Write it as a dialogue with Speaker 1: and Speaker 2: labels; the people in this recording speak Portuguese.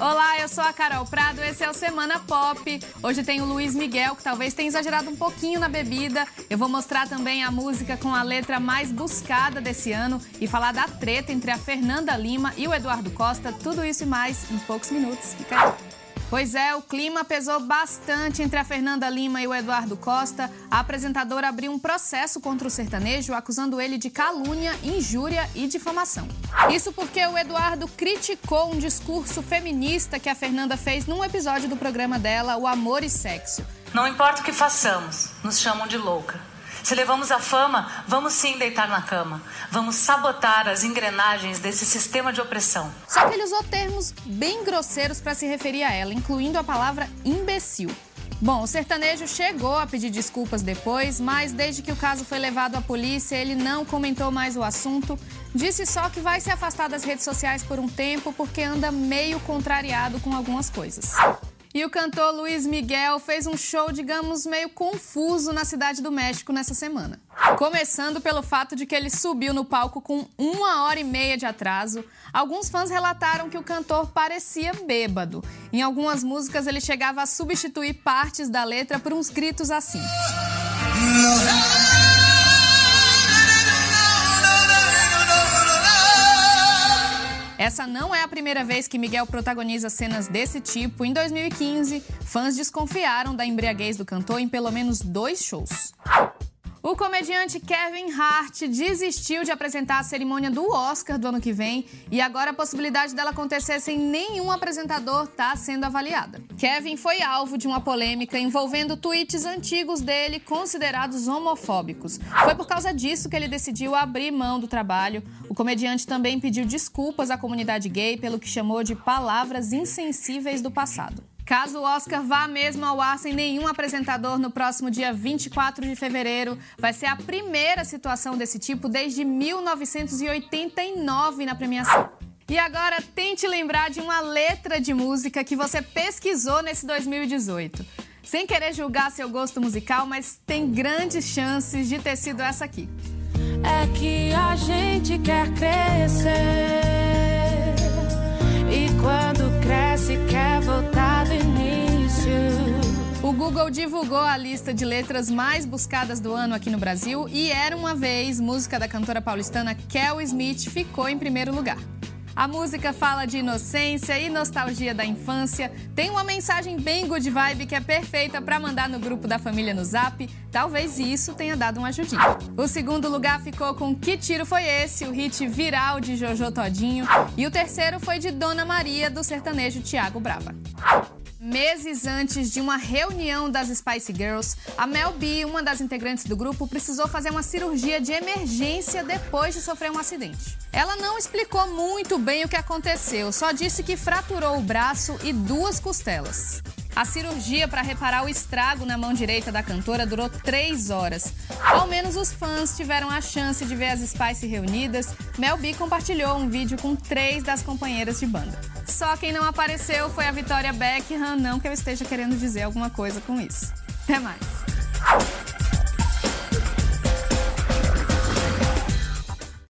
Speaker 1: Olá, eu sou a Carol Prado, esse é o Semana Pop. Hoje tem o Luiz Miguel, que talvez tenha exagerado um pouquinho na bebida. Eu vou mostrar também a música com a letra mais buscada desse ano e falar da treta entre a Fernanda Lima e o Eduardo Costa. Tudo isso e mais em poucos minutos. Fica aí. Pois é, o clima pesou bastante entre a Fernanda Lima e o Eduardo Costa. A apresentadora abriu um processo contra o sertanejo, acusando ele de calúnia, injúria e difamação. Isso porque o Eduardo criticou um discurso feminista que a Fernanda fez num episódio do programa dela, O Amor e Sexo.
Speaker 2: Não importa o que façamos, nos chamam de louca. Se levamos a fama, vamos sim deitar na cama. Vamos sabotar as engrenagens desse sistema de opressão.
Speaker 1: Só que ele usou termos bem grosseiros para se referir a ela, incluindo a palavra imbecil. Bom, o sertanejo chegou a pedir desculpas depois, mas desde que o caso foi levado à polícia, ele não comentou mais o assunto. Disse só que vai se afastar das redes sociais por um tempo porque anda meio contrariado com algumas coisas. E o cantor Luiz Miguel fez um show, digamos, meio confuso na cidade do México nessa semana. Começando pelo fato de que ele subiu no palco com uma hora e meia de atraso. Alguns fãs relataram que o cantor parecia bêbado. Em algumas músicas, ele chegava a substituir partes da letra por uns gritos assim. Essa não é a primeira vez que Miguel protagoniza cenas desse tipo. Em 2015, fãs desconfiaram da embriaguez do cantor em pelo menos dois shows. O comediante Kevin Hart desistiu de apresentar a cerimônia do Oscar do ano que vem e agora a possibilidade dela acontecer sem nenhum apresentador está sendo avaliada. Kevin foi alvo de uma polêmica envolvendo tweets antigos dele considerados homofóbicos. Foi por causa disso que ele decidiu abrir mão do trabalho. O comediante também pediu desculpas à comunidade gay pelo que chamou de palavras insensíveis do passado. Caso o Oscar vá mesmo ao ar sem nenhum apresentador no próximo dia 24 de fevereiro, vai ser a primeira situação desse tipo desde 1989 na premiação. E agora tente lembrar de uma letra de música que você pesquisou nesse 2018. Sem querer julgar seu gosto musical, mas tem grandes chances de ter sido essa aqui.
Speaker 3: É que a gente quer crescer e quando cresce
Speaker 1: O Google divulgou a lista de letras mais buscadas do ano aqui no Brasil e Era Uma Vez, música da cantora paulistana Kel Smith, ficou em primeiro lugar. A música fala de inocência e nostalgia da infância, tem uma mensagem bem good vibe que é perfeita para mandar no grupo da família no Zap. Talvez isso tenha dado um ajudinho. O segundo lugar ficou com Que Tiro Foi Esse, o hit viral de Jojo Todinho. E o terceiro foi de Dona Maria, do sertanejo Tiago Brava. Meses antes de uma reunião das Spice Girls, a Mel B, uma das integrantes do grupo, precisou fazer uma cirurgia de emergência depois de sofrer um acidente. Ela não explicou muito bem o que aconteceu, só disse que fraturou o braço e duas costelas. A cirurgia para reparar o estrago na mão direita da cantora durou três horas. Ao menos os fãs tiveram a chance de ver as Spice reunidas. Mel B compartilhou um vídeo com três das companheiras de banda. Só quem não apareceu foi a Vitória Beckham, não que eu esteja querendo dizer alguma coisa com isso. Até mais!